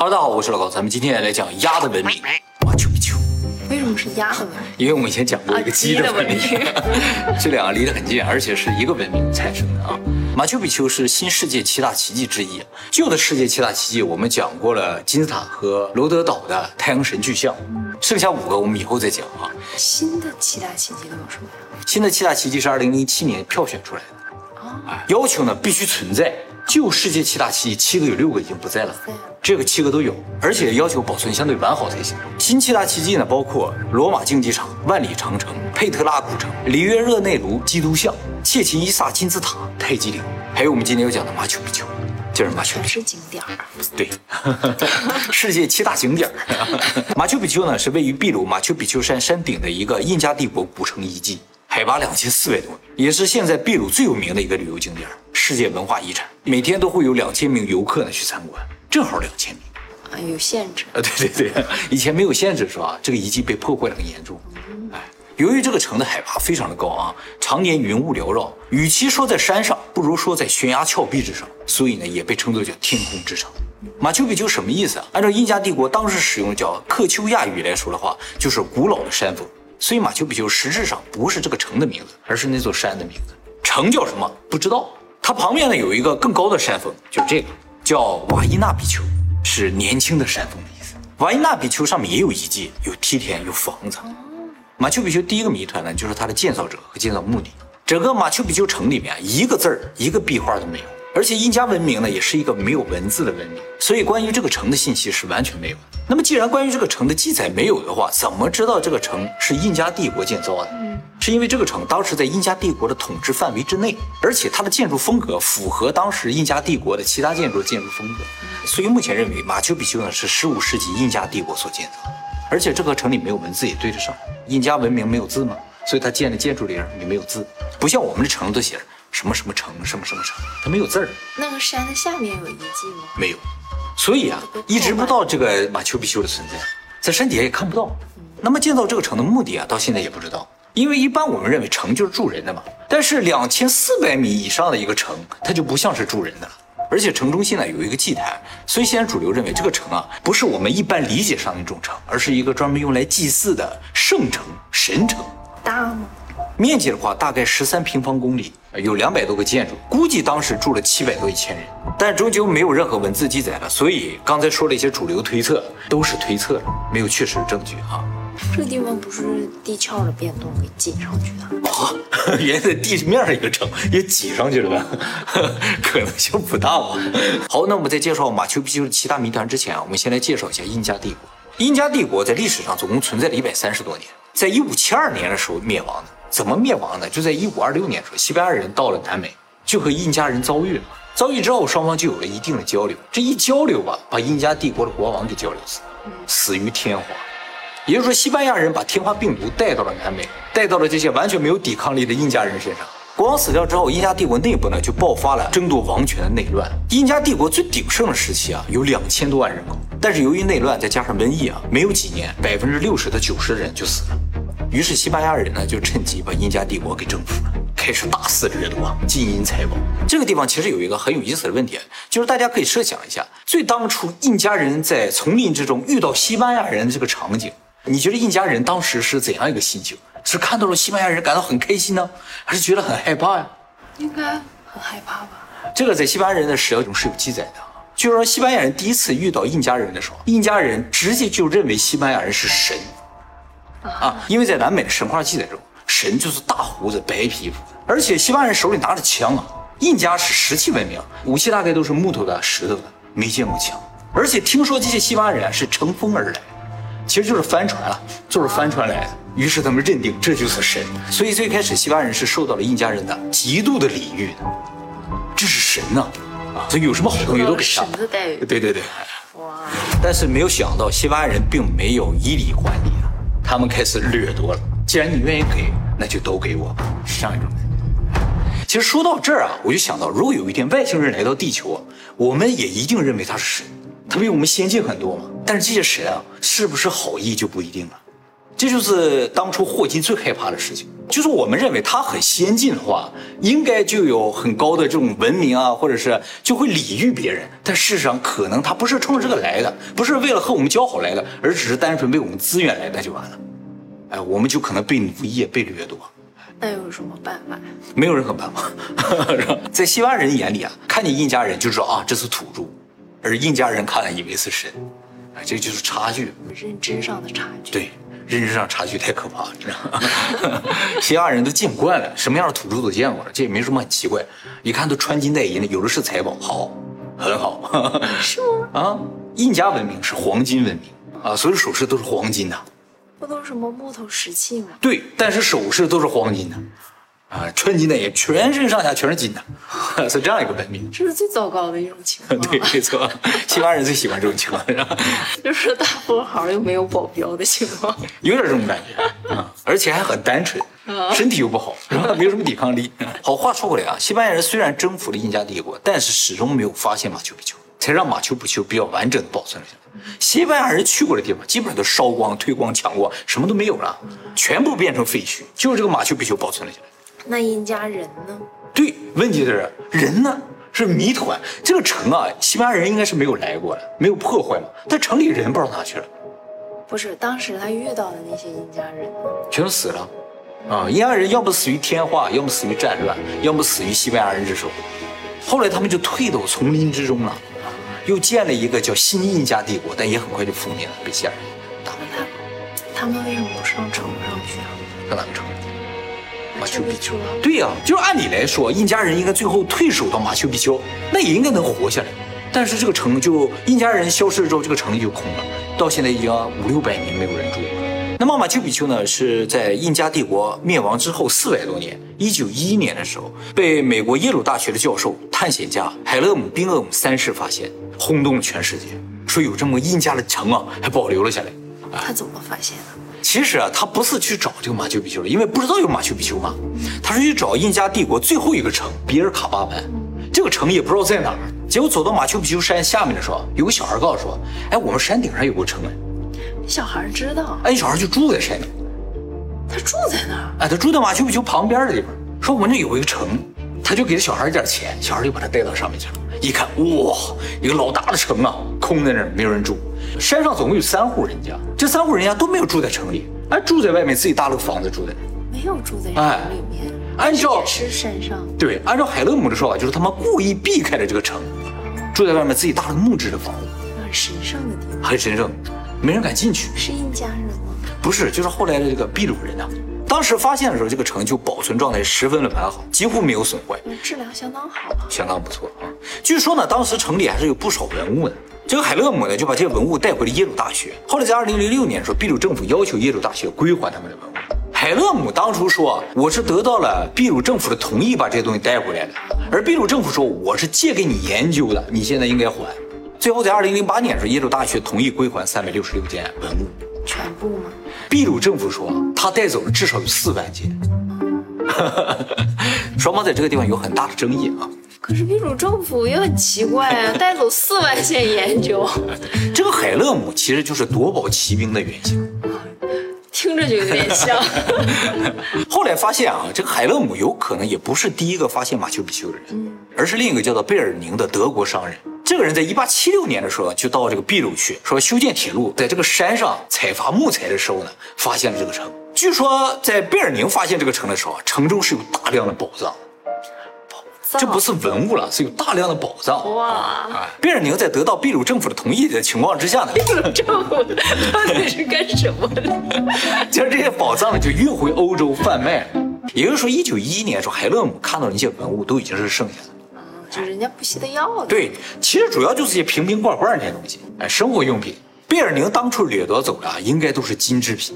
Hello，大家好，我是老高，咱们今天来讲鸭的文明——马丘比丘。为什么是鸭的文明？因为我们以前讲过一个鸡的文明，这两个离得很近，而且是一个文明产生的啊。马丘比丘是新世界七大奇迹之一。旧的世界七大奇迹我们讲过了，金字塔和罗德岛的太阳神巨像，剩下五个我们以后再讲啊。新的七大奇迹都有什么呀？新的七大奇迹是二零零七年票选出来的，啊，要求呢必须存在。旧世界七大奇迹，七个有六个已经不在了，这个七个都有，而且要求保存相对完好才行。新七大奇迹呢，包括罗马竞技场、万里长城、佩特拉古城、里约热内卢基督像、切琴伊萨金字塔、泰姬陵，还有我们今天要讲的马丘比丘，就是马丘比丘是景点儿。对，世界七大景点儿。马丘比丘呢，是位于秘鲁马丘比丘山山顶的一个印加帝国古城遗迹。海拔两千四百多米，也是现在秘鲁最有名的一个旅游景点，世界文化遗产。每天都会有两千名游客呢去参观，正好两千名啊，有限制啊？对对对，以前没有限制是吧？这个遗迹被破坏的很严重。哎，由于这个城的海拔非常的高啊，常年云雾缭绕，与其说在山上，不如说在悬崖峭壁之上，所以呢也被称作叫天空之城。马丘比丘什么意思啊？按照印加帝国当时使用叫克丘亚语来说的话，就是古老的山峰。所以马丘比丘实质上不是这个城的名字，而是那座山的名字。城叫什么？不知道。它旁边呢有一个更高的山峰，就是这个，叫瓦伊纳比丘，是年轻的山峰的意思。瓦伊纳比丘上面也有遗迹，有梯田，有房子。马丘比丘第一个谜团呢，就是它的建造者和建造目的。整个马丘比丘城里面一个字儿、一个壁画都没有。而且印加文明呢，也是一个没有文字的文明，所以关于这个城的信息是完全没有的。那么，既然关于这个城的记载没有的话，怎么知道这个城是印加帝国建造的？是因为这个城当时在印加帝国的统治范围之内，而且它的建筑风格符合当时印加帝国的其他建筑建筑风格，所以目前认为马丘比丘呢是十五世纪印加帝国所建造的。而且这个城里没有文字也对得上，印加文明没有字嘛？所以它建的建筑里也没有字，不像我们的城都写着。什么什么城，什么什么城，它没有字儿。那个山的下面有遗迹吗？没有，所以啊，一直不知道这个马丘比丘的存在，在山底下也看不到。那么建造这个城的目的啊，到现在也不知道。因为一般我们认为城就是住人的嘛，但是两千四百米以上的一个城，它就不像是住人的了。而且城中心呢有一个祭坛，所以现在主流认为这个城啊，不是我们一般理解上的那种城，而是一个专门用来祭祀的圣城、神城。大吗？面积的话，大概十三平方公里，有两百多个建筑，估计当时住了七百多一千人，但终究没有任何文字记载了，所以刚才说了一些主流推测，都是推测了，没有确实证据啊。这个地方不是地壳的变动给挤上去的啊？原来在地面上一个城也挤上去了呗？可能性不大吧。好，那我们在介绍马丘比丘的七大谜团之前啊，我们先来介绍一下印加帝国。印加帝国在历史上总共存在了一百三十多年，在一五七二年的时候灭亡的。怎么灭亡呢？就在一五二六年时候，西班牙人到了南美，就和印加人遭遇了。遭遇之后，双方就有了一定的交流。这一交流吧，把印加帝国的国王给交流死，死于天花。也就是说，西班牙人把天花病毒带到了南美，带到了这些完全没有抵抗力的印加人身上。国王死掉之后，印加帝国内部呢就爆发了争夺王权的内乱。印加帝国最鼎盛的时期啊，有两千多万人口，但是由于内乱再加上瘟疫啊，没有几年，百分之六十到九十的人就死了。于是西班牙人呢就趁机把印加帝国给征服了，开始大肆掠夺金银财宝。这个地方其实有一个很有意思的问题，就是大家可以设想一下，最当初印加人在丛林之中遇到西班牙人的这个场景，你觉得印加人当时是怎样一个心情？是看到了西班牙人感到很开心呢，还是觉得很害怕呀？应该很害怕吧。这个在西班牙人的史料中是有记载的，就是说西班牙人第一次遇到印加人的时候，印加人直接就认为西班牙人是神。啊，因为在南美的神话记载中，神就是大胡子、白皮肤，而且西班牙人手里拿着枪啊。印加是石器文明，武器大概都是木头的、石头的，没见过枪。而且听说这些西班牙人是乘风而来，其实就是帆船了，就是帆船来的。于是他们认定这就是神，所以最开始西班牙人是受到了印加人的极度的礼遇的，这是神呐，啊，所以有什么好东西都给他。神的待遇。对对对，哇！但是没有想到西班牙人并没有以礼还礼。他们开始掠夺了。既然你愿意给，那就都给我吧，上一种。其实说到这儿啊，我就想到，如果有一天外星人来到地球，我们也一定认为他是神，他比我们先进很多嘛。但是这些神啊，是不是好意就不一定了。这就是当初霍金最害怕的事情。就是我们认为它很先进的话，应该就有很高的这种文明啊，或者是就会礼遇别人。但事实上，可能它不是冲着这个来的，不是为了和我们交好来的，而只是单纯为我们资源来的就完了。哎，我们就可能被奴役、被掠夺。那有什么办法？没有任何办法，在西班牙人眼里啊，看见印加人就知道啊这是土著，而印加人看了以为是神，啊，这就是差距。认知上的差距。对，认知上差距太可怕你，知道吗？西亚人都见惯了，什么样的土著都见过了，这也没什么很奇怪。一看都穿金戴银的，有的是财宝，好，很好。是吗？啊，印加文明是黄金文明啊，所有首饰都是黄金的。不都是什么木头石器吗？对，但是首饰都是黄金的，啊，穿金的也，全身上下全是金的，是这样一个文明。这是最糟糕的一种情况。对，没错，西班牙人最喜欢这种情况，是吧？就是大富豪又没有保镖的情况，有点这种感觉啊，而且还很单纯，身体又不好，然后？没有什么抵抗力。好话说回来啊，西班牙人虽然征服了印加帝国，但是始终没有发现马丘比丘，才让马丘比丘比较完整的保存了下来。西班牙人去过的地方，基本上都烧光、推光、抢光，什么都没有了，全部变成废墟。就是这个马丘比丘保存了下来。那印家人呢？对，问题是人呢是谜团。这个城啊，西班牙人应该是没有来过的，没有破坏嘛。但城里人不知道哪去了。不是，当时他遇到的那些印家人，全都死了。啊，印加人要么死于天化，要么死于战乱，要么死于西班牙人之手。后来他们就退到丛林之中了。又建了一个叫新印加帝国，但也很快就覆灭了，被西亚人打败他。他们为什么不上城上去啊？上哪个城？马丘比丘。对呀，就是按理来说，印加人应该最后退守到马丘比丘，那也应该能活下来。但是这个城就印加人消失了之后，这个城就空了，到现在已经五六百年没有人住。那么马丘比丘呢，是在印加帝国灭亡之后四百多年，一九一一年的时候，被美国耶鲁大学的教授、探险家海勒姆·宾厄姆三世发现。轰动了全世界，说有这么个印加的城啊，还保留了下来。他怎么发现的？其实啊，他不是去找这个马丘比丘的，因为不知道有马丘比丘嘛。他是去找印加帝国最后一个城比尔卡巴门，这个城也不知道在哪儿。结果走到马丘比丘山下面的时候，有个小孩告诉说：“哎，我们山顶上有个城。”小孩知道。哎，小孩就住在山顶。他住在哪儿？哎，他住在马丘比丘旁边的地方。说我们这有一个城。他就给了小孩一点钱，小孩就把他带到上面去了。一看，哇，一个老大的城啊，空在那儿，没有人住。山上总共有三户人家，这三户人家都没有住在城里，哎，住在外面自己搭了个房子住在那，没有住在城里面。按照是山上，对，按照海勒姆的说法，就是他们故意避开了这个城，住在外面自己搭了个木质的房子，很神圣的地方，很神圣，没人敢进去。是印加人吗？不是，就是后来的这个秘鲁人呐。当时发现的时候，这个城就保存状态十分的完好，几乎没有损坏，质量相当好，相当不错啊。据说呢，当时城里还是有不少文物的。这个海勒姆呢，就把这些文物带回了耶鲁大学。后来在二零零六年的时候，秘鲁政府要求耶鲁大学归还他们的文物。海勒姆当初说：“我是得到了秘鲁政府的同意把这些东西带回来的。”而秘鲁政府说：“我是借给你研究的，你现在应该还。”最后在二零零八年的时候，耶鲁大学同意归还三百六十六件文物，全部吗？秘鲁政府说他带走了至少有四万件，双方在这个地方有很大的争议啊。可是秘鲁政府也很奇怪啊，带走四万件研究。这个海勒姆其实就是夺宝奇兵的原型，听着就有点像。后来发现啊，这个海勒姆有可能也不是第一个发现马丘比丘的人，而是另一个叫做贝尔宁的德国商人。这个人在一八七六年的时候就到这个秘鲁去，说修建铁路，在这个山上采伐木材的时候呢，发现了这个城。据说在贝尔宁发现这个城的时候，城中是有大量的宝藏，宝藏，这不是文物了，是有大量的宝藏。哇！贝尔宁在得到秘鲁政府的同意的情况之下呢，秘鲁政府到底是干什么的？将这些宝藏呢就运回欧洲贩卖。也就是说，一九一一年的时候，海勒姆看到的那些文物都已经是剩下的。就人家不惜的要的，对，其实主要就是些瓶瓶罐罐那些东西，哎，生活用品。贝尔宁当初掠夺走的，应该都是金制品。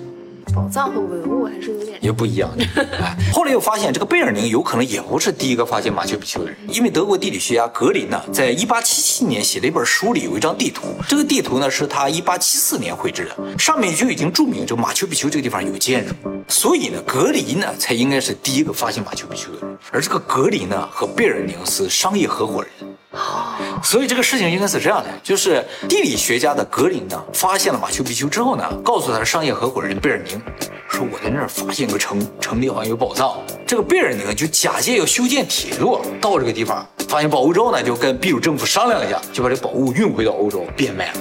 宝藏和文物还是有点也不一样的。后来又发现，这个贝尔宁有可能也不是第一个发现马丘比丘的人，因为德国地理学家格林呢，在一八七七年写了一本书里有一张地图，这个地图呢是他一八七四年绘制的，上面就已经注明这马丘比丘这个地方有建筑，所以呢，格林呢才应该是第一个发现马丘比丘的人。而这个格林呢和贝尔宁是商业合伙人。所以这个事情应该是这样的，就是地理学家的格林呢，发现了马丘比丘之后呢，告诉他的商业合伙人贝尔宁，说我在那儿发现个城，城里好像有宝藏。这个贝尔宁就假借要修建铁路到这个地方，发现宝物之后呢，就跟秘鲁政府商量一下，就把这宝物运回到欧洲变卖了。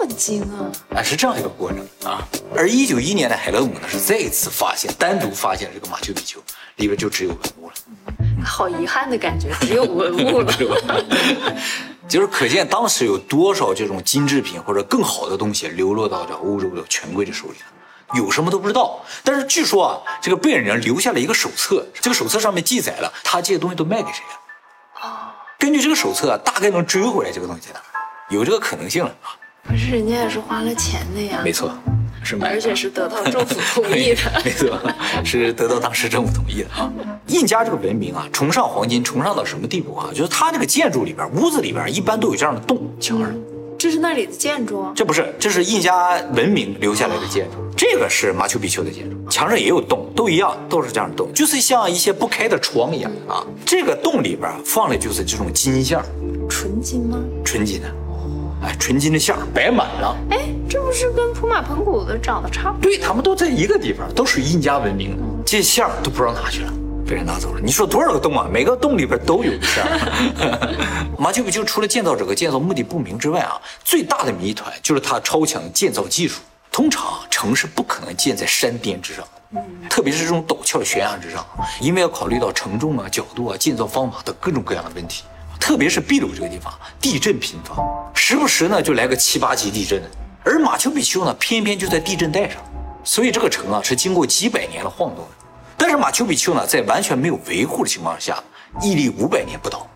这么精啊？哎，是这样一个过程啊。而一九一年的海勒姆呢，是再一次发现，单独发现这个马丘比丘里边就只有文物了。好遗憾的感觉，只有文物了。就是可见当时有多少这种金制品或者更好的东西流落到这欧洲的权贵的手里了，有什么都不知道。但是据说啊，这个贝尔人留下了一个手册，这个手册上面记载了他这些东西都卖给谁了。哦，根据这个手册啊，大概能追回来这个东西在哪，有这个可能性了啊。可是人家也是花了钱的呀。没错。是买，而且是得到政府同意的，没错，是得到当时政府同意的啊。印加这个文明啊，崇尚黄金，崇尚到什么地步啊？就是它这个建筑里边，屋子里边一般都有这样的洞，墙上。这是那里的建筑？这不是，这是印加文明留下来的建筑。这个是马丘比丘的建筑，墙上也有洞，都一样，都是这样的洞，就是像一些不开的窗一样啊。这个洞里边放的就是这种金像，纯金吗？纯金的。哎，纯金的像摆满了。哎，这不是跟普马盆古的长得差不多？对，他们都在一个地方，都属于印加文明的。这像都不知道哪去了，被人拿走了。你说多少个洞啊？每个洞里边都有个像。马丘比丘除了建造者和建造目的不明之外啊，最大的谜团就是它超强建造技术。通常城市不可能建在山巅之上，特别是这种陡峭悬崖之上，因为要考虑到承重啊、角度啊、建造方法等各种各样的问题。特别是秘鲁这个地方，地震频发，时不时呢就来个七八级地震。而马丘比丘呢，偏偏就在地震带上，所以这个城啊是经过几百年的晃动的。但是马丘比丘呢，在完全没有维护的情况下，屹立五百年不倒，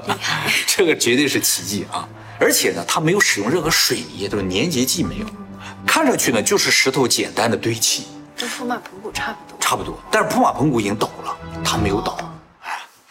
这个绝对是奇迹啊！而且呢，它没有使用任何水泥，都是粘结剂没有，看上去呢就是石头简单的堆砌，跟普马盆古差不多，差不多。但是普马盆古已经倒了，它没有倒。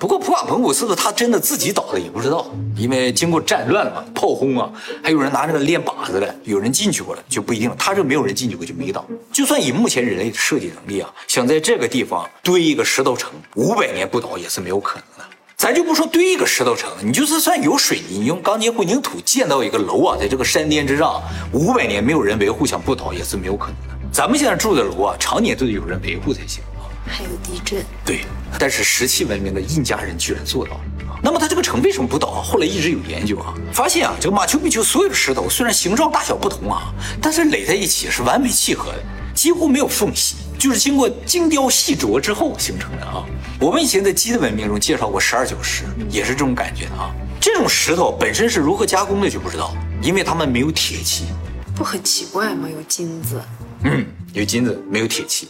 不过普瓦彭古是不是他真的自己倒的也不知道，因为经过战乱了嘛，炮轰啊，还有人拿这个练靶子的，有人进去过了就不一定了。他这没有人进去过就没倒。就算以目前人类的设计能力啊，想在这个地方堆一个石头城，五百年不倒也是没有可能的。咱就不说堆一个石头城，你就是算有水泥，你用钢筋混凝土建造一个楼啊，在这个山巅之上，五百年没有人维护，想不倒也是没有可能的。咱们现在住的楼啊，常年都得有人维护才行。还有地震，对，但是石器文明的印加人居然做到了。那么它这个城为什么不倒？后来一直有研究啊，发现啊，这个马丘比丘所有的石头虽然形状大小不同啊，但是垒在一起是完美契合的，几乎没有缝隙，就是经过精雕细琢之后形成的啊。我们以前在鸡的文明中介绍过十二角石，也是这种感觉的啊。这种石头本身是如何加工的就不知道，因为它们没有铁器，不很奇怪吗？有金子，嗯，有金子，没有铁器。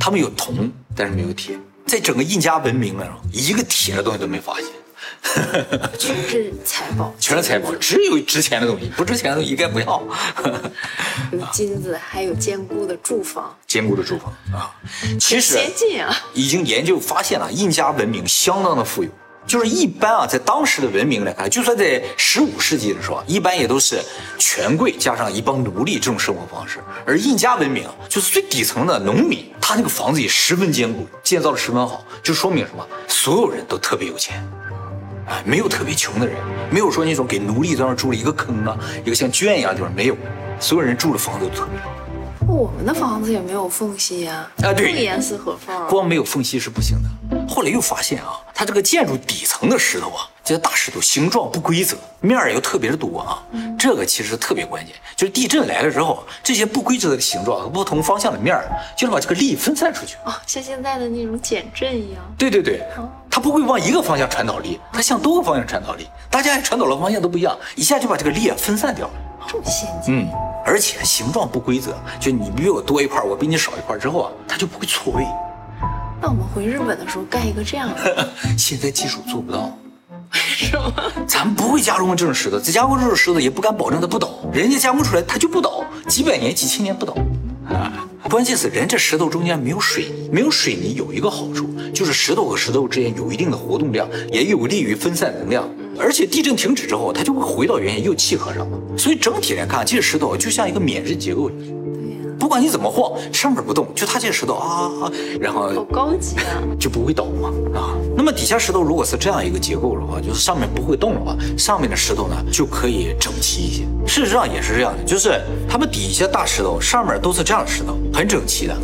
他们有铜，但是没有铁。在整个印加文明中，一个铁的东西都没发现，全是财宝，全是财宝，只有值钱的东西，不值钱的东西应该不要。有金子，还有坚固的住房，坚固的住房啊，其实先进啊，已经研究发现了，印加文明相当的富有。就是一般啊，在当时的文明来看，就算在十五世纪的时候，一般也都是权贵加上一帮奴隶这种生活方式。而印加文明就是最底层的农民，他那个房子也十分坚固，建造的十分好，就说明什么？所有人都特别有钱，哎，没有特别穷的人，没有说那种给奴隶在那住了一个坑啊，一个像圈一样的地方，没有，所有人住的房子都特别好。我们的房子也没有缝隙呀，啊对，严丝合缝，光没有缝隙是不行的。后来又发现啊，它这个建筑底层的石头啊，这些大石头形状不规则，面儿又特别的多啊，这个其实特别关键，就是地震来了之后，这些不规则的形状和不同方向的面儿，就能把这个力分散出去哦，像现在的那种减震一样。对对对，它不会往一个方向传导力，它向多个方向传导力，大家传导的方向都不一样，一下就把这个力啊分散掉了。这么先进，嗯，而且形状不规则，就你比我多一块，我比你少一块之后啊，它就不会错位。那我们回日本的时候盖一个这样的，现在技术做不到，为什么？咱们不会加工这种石头，再加工这种石头也不敢保证它不倒，人家加工出来它就不倒，几百年、几千年不倒。啊，关键是人这石头中间没有水泥，没有水泥有一个好处，就是石头和石头之间有一定的活动量，也有利于分散能量。而且地震停止之后，它就会回到原点，又契合上了。所以整体来看，这些石头就像一个免震结构。不管你怎么晃，上面不动，就它这些石头啊，然后好高级啊！就不会倒嘛啊。那么底下石头如果是这样一个结构的话，就是上面不会动的话，上面的石头呢就可以整齐一些。事实上也是这样的，就是他们底下大石头，上面都是这样的石头，很整齐的。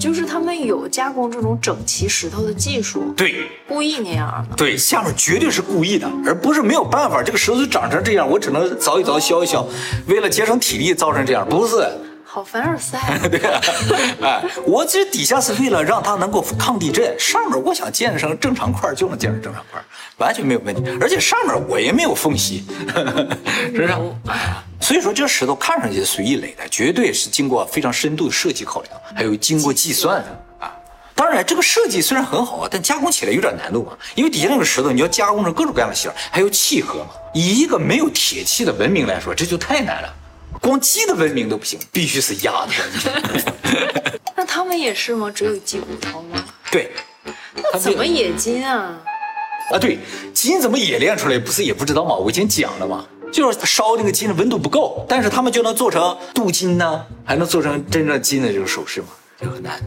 就是他们有加工这种整齐石头的技术，对故意那样的。对，下面绝对是故意的，而不是没有办法，这个石头就长成这样，我只能凿一凿削一削，为了节省体力造成这样，不是。好凡尔赛啊！对啊，哎，我这底下是为了让它能够抗地震，上面我想建成正常块儿就能建成正常块儿，完全没有问题。而且上面我也没有缝隙，是不是？哎，所以说这石头看上去是随意垒的，绝对是经过非常深度的设计考量，还有经过计算的啊。当然，这个设计虽然很好啊，但加工起来有点难度嘛，因为底下那个石头你要加工成各种各样的形，还有契合嘛。以一个没有铁器的文明来说，这就太难了。光鸡的文明都不行，必须是鸭的文明。那他们也是吗？只有鸡骨头吗？对，那怎么冶金啊？啊，对，金怎么冶炼出来？不是也不知道吗？我以前讲了嘛，就是烧那个金的温度不够，但是他们就能做成镀金呢，还能做成真正金的这个首饰嘛，这很难。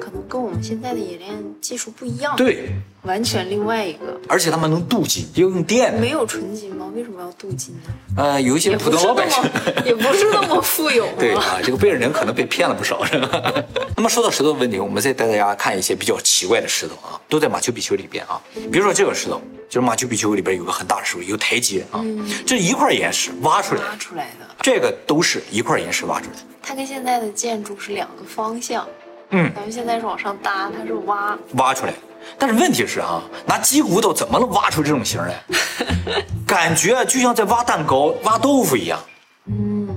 可能跟我们现在的冶炼技术不一样。对，完全另外一个。而且他们能镀金，要用电。没有纯金吗？为什么要镀金呢？呃，有一些普通老百姓 也不是那么富有。对啊，这个贝尔人可能被骗了不少，是吧？那么说到石头的问题，我们再带大家看一些比较奇怪的石头啊，都在马丘比丘里边啊。比如说这个石头，就是马丘比丘里边有个很大的石头，有台阶啊，这一块岩石挖出来，挖出来的，这个都是一块岩石挖出来的。它跟现在的建筑是两个方向。嗯，咱们现在是往上搭，它是挖挖出来，但是问题是啊，拿鸡骨头怎么能挖出这种形来？感觉就像在挖蛋糕、挖豆腐一样。嗯，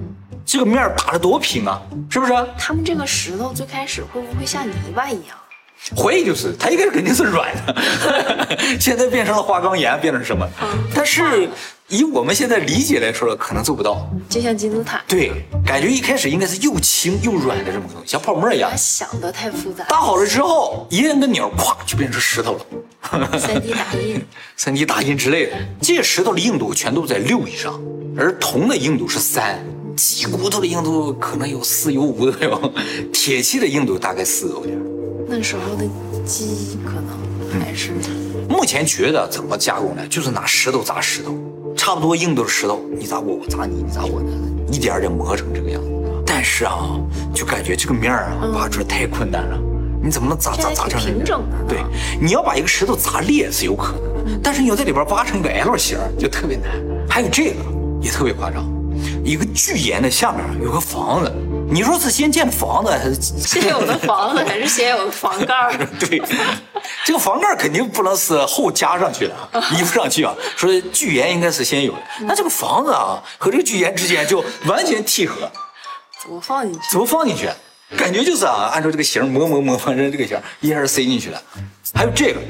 这个面打的多平啊，是不是？他们这个石头最开始会不会像泥巴一样？会，就是它一开始肯定是软的，现在变成了花岗岩，变成什么？但是以我们现在理解来说，可能做不到。就像金字塔，对，感觉一开始应该是又轻又软的这么个东西，像泡沫一样。想的太复杂。搭好了之后，一摁个钮，咵就变成石头了。三 D 打印，三 D 打印之类的，这些石头的硬度全都在六以上，而铜的硬度是三，鸡骨头的硬度可能有四有五都有，铁器的硬度大概四有点。那时候的鸡可能还是，目前觉得怎么加工呢？就是拿石头砸石头，差不多硬度的石头，你砸我，我砸你，你砸我的，一点点磨成这个样子。但是啊，就感觉这个面啊挖出来太困难了，你怎么能砸砸砸成平整的？对，你要把一个石头砸裂是有可能的，但是你要在里边挖成一个 L 型就特别难。还有这个也特别夸张，一个巨岩的下面有个房子。你说是先建房子还是 先有的房子，还是先有的房盖？对，这个房盖肯定不能是后加上去的，移不上去啊。说巨岩应该是先有的，那这个房子啊和这个巨岩之间就完全契合，怎么放进去？怎么放进去？感觉就是啊，按照这个形磨磨磨，反正这个形一下塞进去了。还有这个，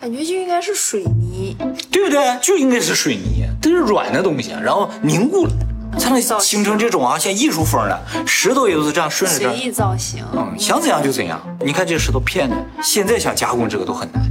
感觉就应该是水泥，对不对？就应该是水泥，这是软的东西，然后凝固了。才能形成这种啊，像艺术风的石头也都是这样顺着随意造型，嗯，想怎样就怎样。你看这石头片的，现在想加工这个都很难的。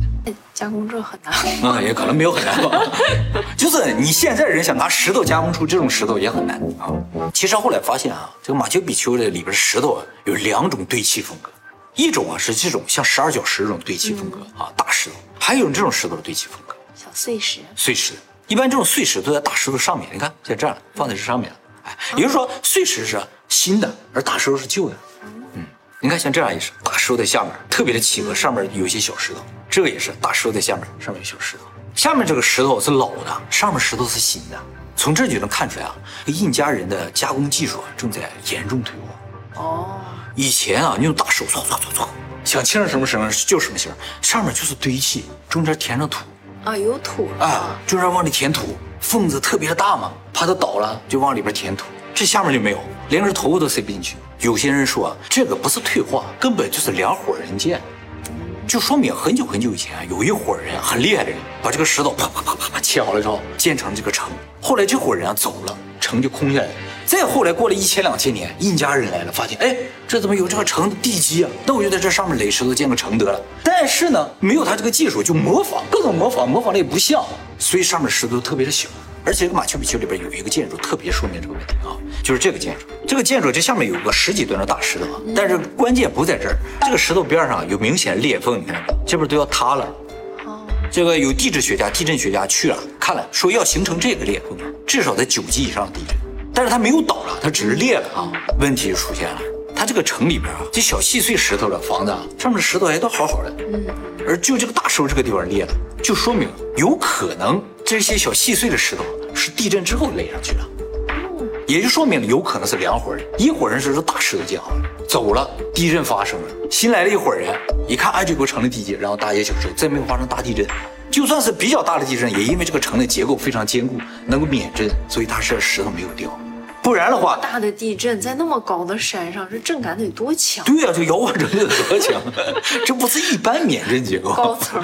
加工这很难 啊，也可能没有很难吧。就是你现在人想拿石头加工出这种石头也很难啊。其实后来发现啊，这个马丘比丘的里边石头有两种堆砌风格，一种啊是这种像十二角石这种堆砌风格啊，大石头；还有这种石头的堆砌风格，小碎石，碎石。一般这种碎石都在大石头上面，你看像这样放在这上面，哎，也就是说碎石是新的，而大石头是旧的。嗯，你看像这样也是，大石头在下面特别的契合，上面有一些小石头。这个也是大石头在下面，上面有小石头。下面这个石头是老的，上面石头是新的。从这就能看出来啊，印加人的加工技术正在严重退化。哦，以前啊，你用大手搓搓搓搓，想切成什么形就什么形，上面就是堆砌，中间填上土。啊，有土啊，就是往里填土，缝子特别的大嘛，怕它倒了，就往里边填土。这下面就没有，连根头发都塞不进去。有些人说这个不是退化，根本就是两伙人建，就说明很久很久以前有一伙人很厉害的人，把这个石头啪啪啪啪啪切好了之后建成这个城。后来这伙人啊走了，城就空下来了。再后来过了一千两千年，印加人来了，发现哎，这怎么有这个城的地基啊？那我就在这上面垒石头建个城得了。但是呢，没有他这个技术，就模仿各种模仿，模仿的也不像，所以上面石头特别的小。而且马丘比丘里边有一个建筑特别说明这个问题啊，就是这个建筑。这个建筑这下面有个十几吨的大石头，但是关键不在这儿，这个石头边上有明显裂缝，你看这边都要塌了。这个有地质学家、地震学家去了看了，说要形成这个裂缝，至少在九级以上的地震。但是它没有倒了，它只是裂了。啊。问题就出现了，它这个城里边啊，这小细碎石头的房子啊，上面的石头还都好好的，嗯，而就这个大石头这个地方裂了，就说明有可能这些小细碎的石头是地震之后垒上去的，也就说明有可能是两伙人，一伙人是说大石头建好了，走了，地震发生了，新来了一伙人，一看哎这个城的地基，然后大街小巷再没有发生大地震。就算是比较大的地震，也因为这个城的结构非常坚固，能够免震，所以它是石头没有掉。不然的话，大的地震在那么高的山上，这震感得多强？对呀，这摇晃程度得多强？这不是一般免震结构，高层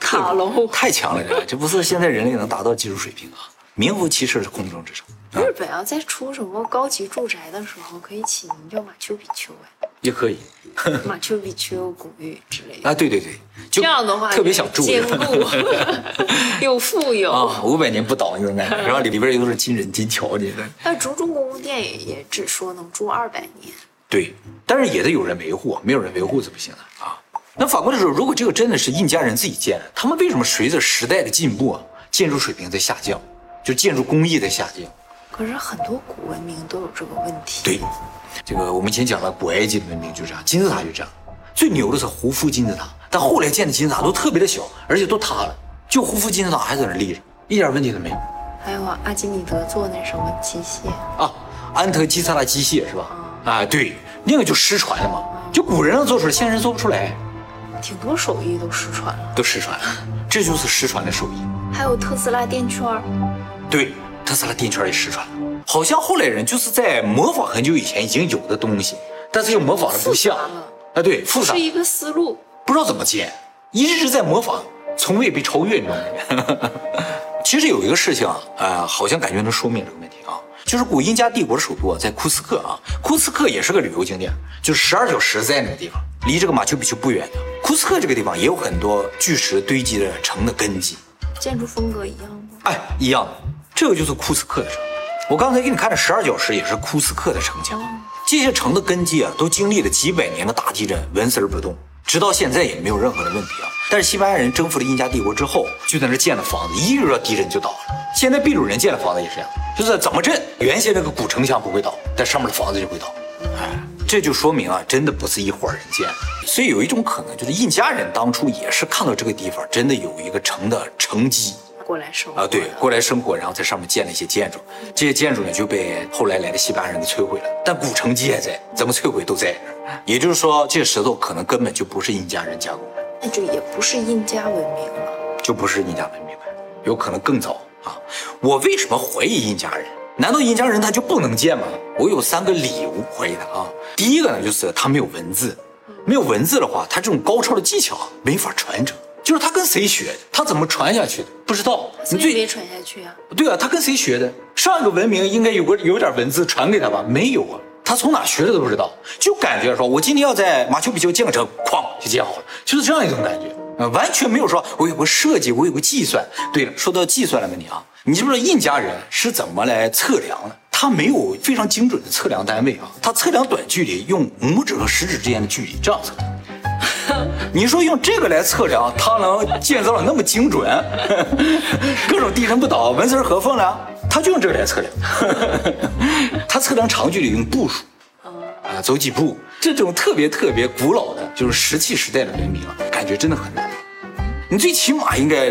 塔 楼太强了，这这不是现在人类能达到技术水平啊！名副其实的空中之城。日本啊，在出什么高级住宅的时候，可以起名叫马丘比丘哎。也可以，马丘比丘古玉之类的。啊，对对对，这样的话特别想住，坚固。又富有。啊，五百年不倒那种感觉，然后里里边又都是金人金条的。那竹中宫殿也也只说能住二百年，对，但是也得有人维护，没有人维护是不行的啊。那反过来说，如果这个真的是印加人自己建的，他们为什么随着时代的进步啊，建筑水平在下降，就建筑工艺在下降？可是很多古文明都有这个问题。对。这个我们以前讲了，古埃及的文明就这样，金字塔就这样。最牛的是胡夫金字塔，但后来建的金字塔都特别的小，而且都塌了，就胡夫金字塔还在那立着，一点问题都没有。还有阿基米德做那什么机械啊，安特基萨拉机械是吧？啊，对，那个就失传了嘛，就古人能做出来，现在人做不出来。挺多手艺都失传了，都失传了，这就是失传的手艺。还有特斯拉电圈对，特斯拉电圈也失传了。好像后来人就是在模仿很久以前已经有的东西，但是又模仿的不像。啊，对，复杂是一个思路，不知道怎么建，一直在模仿，从未被超越，你知道吗？其实有一个事情啊，呃，好像感觉能说明这个问题啊，就是古印加帝国的首都啊，在库斯克啊，库斯克也是个旅游景点，就是十二小时在那个地方，离这个马丘比丘不远的。库斯克这个地方也有很多巨石堆积的城的根基，建筑风格一样吗？哎，一样的，这个就是库斯克的城。我刚才给你看的十二角石也是库斯克的城墙，这些城的根基啊，都经历了几百年的大地震，纹丝儿不动，直到现在也没有任何的问题啊。但是西班牙人征服了印加帝国之后，就在那建了房子，一遇到地震就倒了。现在秘鲁人建的房子也是这样，就是怎么震，原先那个古城墙不会倒，但上面的房子就会倒。哎，这就说明啊，真的不是一伙人建。所以有一种可能，就是印加人当初也是看到这个地方真的有一个城的城基。过来生活啊，对，过来生活，然后在上面建了一些建筑，这些建筑呢就被后来来的西班牙人给摧毁了，但古城基还在，怎么摧毁都在。也就是说，这些石头可能根本就不是印加人加工的，那就也不是印加文明了，就不是印加文明了，有可能更早啊。我为什么怀疑印加人？难道印加人他就不能建吗？我有三个理由怀疑他啊。第一个呢，就是他没有文字，没有文字的话，他这种高超的技巧没法传承。就是他跟谁学的？他怎么传下去的？不知道。你最没传下去啊？对啊，他跟谁学的？上一个文明应该有个有点文字传给他吧？没有啊，他从哪学的都不知道。就感觉说，我今天要在马丘比丘建个城，哐就建好了，就是这样一种感觉啊，完全没有说我有个设计，我有个计算。对了，说到计算的问题啊，你知不知道印加人是怎么来测量的？他没有非常精准的测量单位啊，他测量短距离用拇指和食指之间的距离这样测。你说用这个来测量，它能建造的那么精准，各种地震不倒，纹丝合缝了，他就用这个来测量。他测量长距离用步数，啊，走几步，这种特别特别古老的，就是石器时代的文明啊，感觉真的很难。你最起码应该，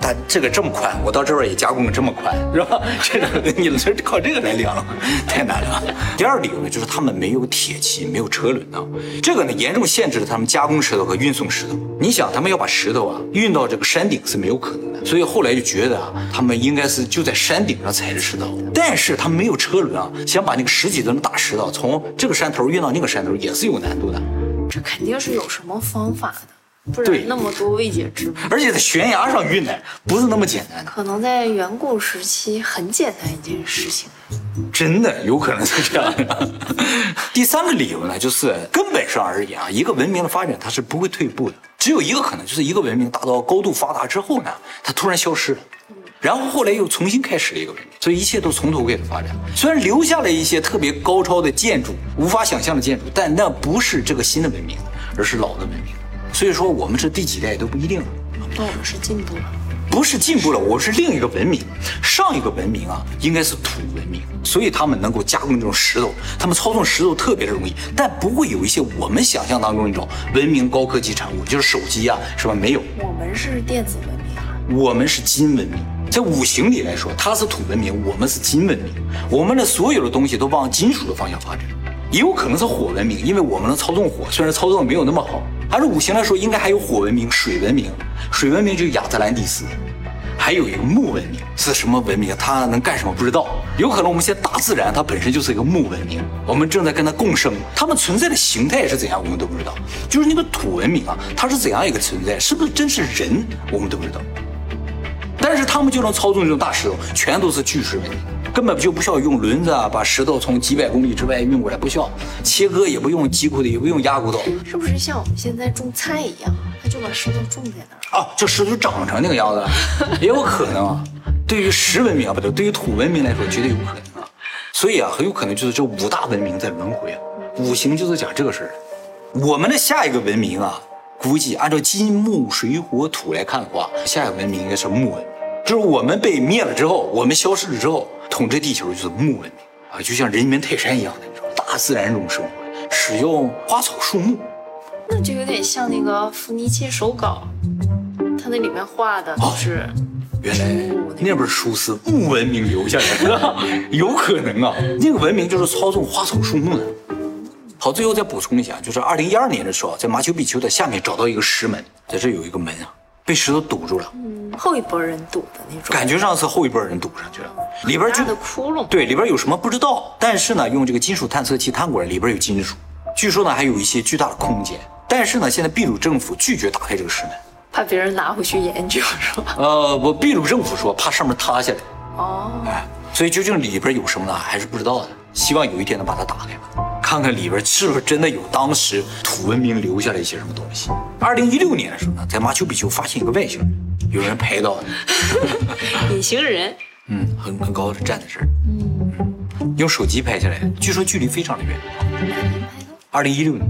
它这个这么宽，我到这边也加工了这么宽，是吧？这个你这靠这个来量，太难了。第二理由呢，就是他们没有铁骑，没有车轮啊，这个呢严重限制了他们加工石头和运送石头。你想，他们要把石头啊运到这个山顶是没有可能的，所以后来就觉得啊，他们应该是就在山顶上踩着石头。但是他们没有车轮啊，想把那个十几吨的大石头从这个山头运到那个山头也是有难度的。这肯定是有什么方法的。对，那么多未解之谜，而且在悬崖上运呢，不是那么简单的。可能在远古时期很简单一件事情，真的有可能是这样的。第三个理由呢，就是根本上而言啊，一个文明的发展它是不会退步的，只有一个可能，就是一个文明达到高度发达之后呢，它突然消失了，然后后来又重新开始了一个文明。所以一切都从头开始发展。虽然留下了一些特别高超的建筑，无法想象的建筑，但那不是这个新的文明，而是老的文明。所以说我们是第几代都不一定了。那我们是进步了。不是进步了，我是另一个文明。上一个文明啊，应该是土文明，所以他们能够加工这种石头，他们操纵石头特别的容易，但不会有一些我们想象当中那种文明高科技产物，就是手机啊，是吧？没有，我们是电子文明，我们是金文明。在五行里来说，它是土文明，我们是金文明。我们的所有的东西都往金属的方向发展，也有可能是火文明，因为我们能操纵火，虽然操纵的没有那么好。按照五行来说，应该还有火文明、水文明。水文明就是亚特兰蒂斯，还有一个木文明是什么文明？它能干什么不知道。有可能我们现在大自然它本身就是一个木文明，我们正在跟它共生。它们存在的形态是怎样，我们都不知道。就是那个土文明啊，它是怎样一个存在？是不是真是人？我们都不知道。但是他们就能操纵这种大石头，全都是巨石文明，根本就不需要用轮子啊，把石头从几百公里之外运过来，不需要切割，也不用击骨的，也不用压骨头，是不是像我们现在种菜一样，他就把石头种在那儿啊？这石头长成那个样子，也有可能啊。对于石文明啊，不对，对于土文明来说，绝对有可能啊。所以啊，很有可能就是这五大文明在轮回啊。五行就是讲这个事儿。我们的下一个文明啊，估计按照金木水火土来看的话，下一个文明应该是木文明。就是我们被灭了之后，我们消失了之后，统治地球就是木文明啊，就像人猿泰山一样的那种大自然中生活，使用花草树木，那就有点像那个伏尼切手稿，它那里面画的就是。原来那本书是木文明留下来的，有可能啊，那个文明就是操纵花草树木的。好，最后再补充一下，就是二零一二年的时候，在马丘比丘的下面找到一个石门，在这有一个门啊，被石头堵住了。后一波人堵的那种，感觉上是后一波人堵上去了，里边就的窟窿，对，里边有什么不知道，但是呢，用这个金属探测器探过来，里边有金属，据说呢还有一些巨大的空间，但是呢，现在秘鲁政府拒绝打开这个石门，怕别人拿回去研究，是吧？呃，我秘鲁政府说怕上面塌下来，哦，哎，所以究竟里边有什么呢，还是不知道的，希望有一天能把它打开吧。看看里边是不是真的有当时土文明留下来一些什么东西。二零一六年的时候呢，在马丘比丘发现一个外星人，有人拍到的 隐形人，嗯，很很高的站在这儿，嗯，用手机拍下来的，据说距离非常的远。二零一六年。